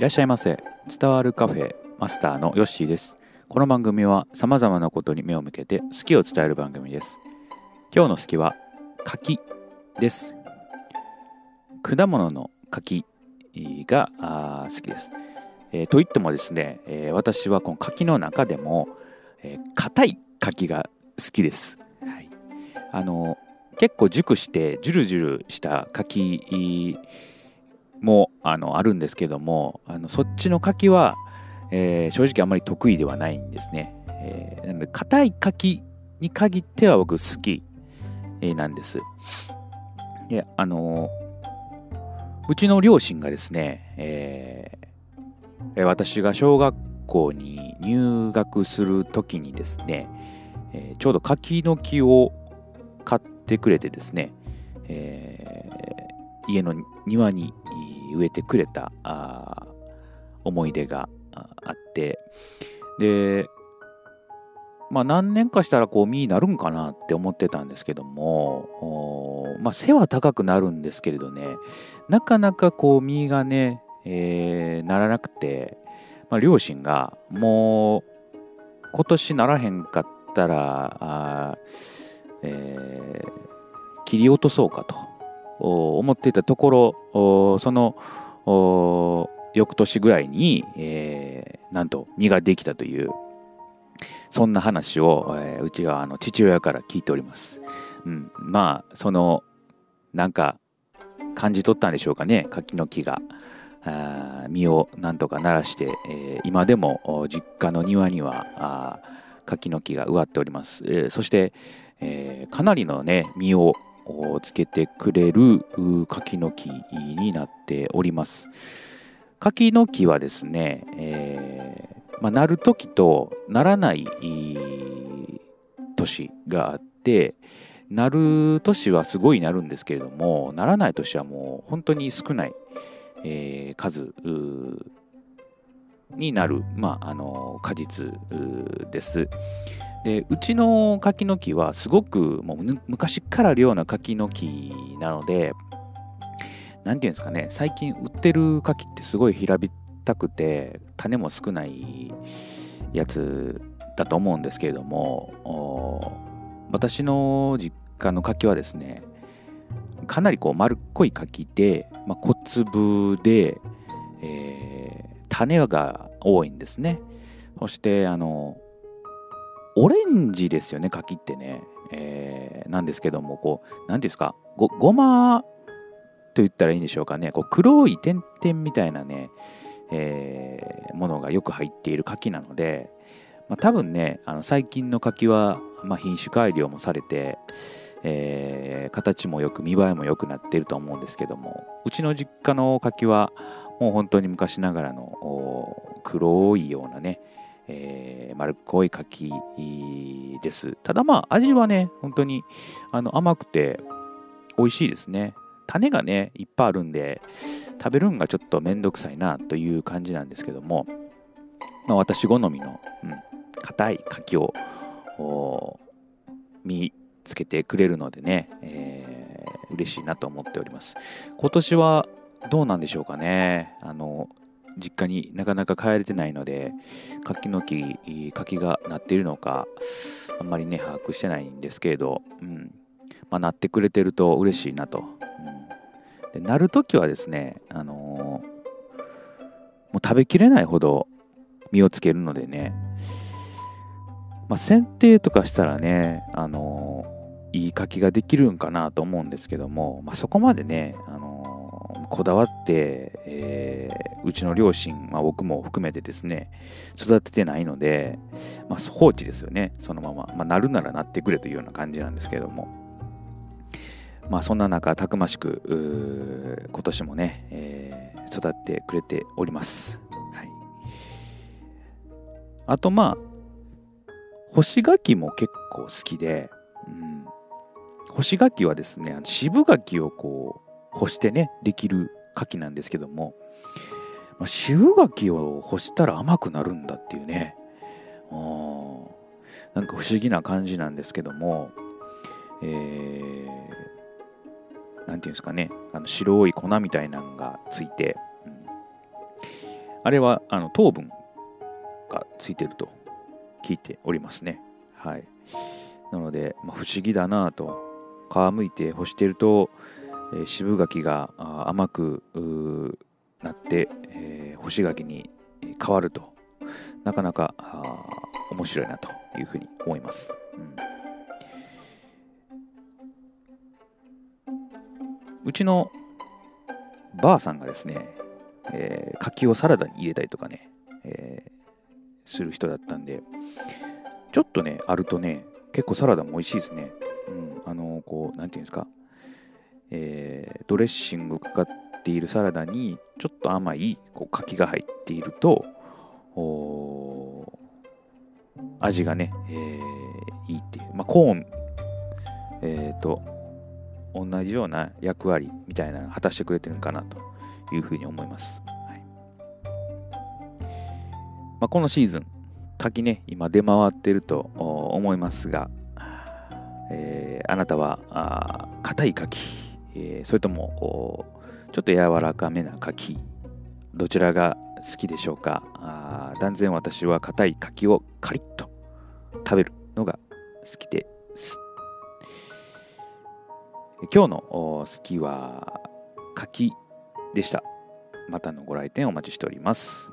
いらっしゃいませ。伝わるカフェマスターのヨッシーです。この番組はさまざまなことに目を向けて好きを伝える番組です。今日の好きは柿です。果物の柿が好きです、えー、といってもですね、えー、私はこの柿の中でも硬、えー、い柿が好きです、はい、あの結構熟してジュルジュルした柿もあのあるんですけどもあのそっちの柿は、えー、正直あまり得意ではないんですね。えー、なので硬い柿に限っては僕好き、えー、なんです。であのうちの両親がですね、えー、私が小学校に入学する時にですね、えー、ちょうど柿の木を買ってくれてですね、えー、家の庭に植えてくれたあ思い出があって。でまあ何年かしたらこう実になるんかなって思ってたんですけどもまあ背は高くなるんですけれどねなかなかこう実がね、えー、ならなくて、まあ、両親がもう今年ならへんかったらあ、えー、切り落とそうかと。思っていたところその翌年ぐらいに、えー、なんと実ができたというそんな話を、えー、うちはあの父親から聞いております。うん、まあそのなんか感じ取ったんでしょうかね柿の木が。実をなんとか鳴らして、えー、今でも実家の庭には柿の木が植わっております。えー、そして、えー、かなりのね実をつけてくれる柿の木になっております。柿の木はですね、えー、まあ、なる時とならない年があって、なる年はすごいなるんですけれども、ならない年はもう本当に少ない、えー、数になる、まあ、あの果実です。でうちの柿の木はすごくもう昔からあるような柿の木なので何て言うんですかね最近売ってる柿ってすごい平べったくて種も少ないやつだと思うんですけれども私の実家の柿はですねかなりこう丸っこい柿で、まあ、小粒で、えー、種が多いんですね。そしてあのオレンジですよね柿ってね、えー、なんですけどもこう何ていうんですかごごまと言ったらいいんでしょうかね。こう黒い点々みたいなね、えー、ものがよく入っている柿なので、まあ、多分ねあの最近の柿は、まあ、品種改良もされて、えー、形もよく見栄えも良くなっていると思うんですけどもうちの実家の柿はもう本当に昔ながらの黒いようなねえー、丸っこい柿です。ただまあ味はね、本当にあの甘くて美味しいですね。種がね、いっぱいあるんで、食べるんがちょっとめんどくさいなという感じなんですけども、まあ、私好みの、うん、硬い柿を見つけてくれるのでね、えー、嬉しいなと思っております。今年はどうなんでしょうかね。あの実家になかなか帰れてないので柿の木柿がなっているのかあんまりね把握してないんですけれど、うん。まあ、なってくれてると嬉しいなと、うん、でなる時はですね、あのー、もう食べきれないほど実をつけるのでね、まあ、剪定とかしたらね、あのー、いい柿ができるんかなと思うんですけども、まあ、そこまでね、こだわって、えー、うちの両親、まあ、僕も含めてですね育ててないので、まあ、放置ですよね。そのまま、まあ、なるならなってくれというような感じなんですけれども。まあそんな中たくましく今年もね、えー、育ってくれております、はい、あとまあ干し柿も結構好きで、うん、干し柿はですね渋柿をこう干してねできる牡蠣なんですけども、まあ、渋柿を干したら甘くなるんだっていうねなんか不思議な感じなんですけどもえー、ていうんですかねあの白い粉みたいなのがついて、うん、あれはあの糖分がついてると聞いておりますね。はい。なので、まあ、不思議だなと、皮むいて干してると、渋柿が甘くなって、干し柿に変わると、なかなか面白いなというふうに思います。うん、うちのばあさんがですね、えー、柿をサラダに入れたりとかね、えー、する人だったんで、ちょっとね、あるとね、結構サラダも美味しいですね。うん、あの、こう、なんていうんですか、えー、ドレッシングかかっているサラダに、ちょっと甘いこう柿が入っていると、味がね、えー、いいっていう。まあ、コーン、え、ー、と、同じような役割みたいなのを果たしてくれてるのかなというふうに思います。はいまあ、このシーズン、柿ね、今出回ってると思いますが、えー、あなたは硬い柿、えー、それともちょっと柔らかめな柿、どちらが好きでしょうか？あ断然私は硬い柿をカリッと食べるのが好きです。今日の好きは柿でした。またのご来店お待ちしております。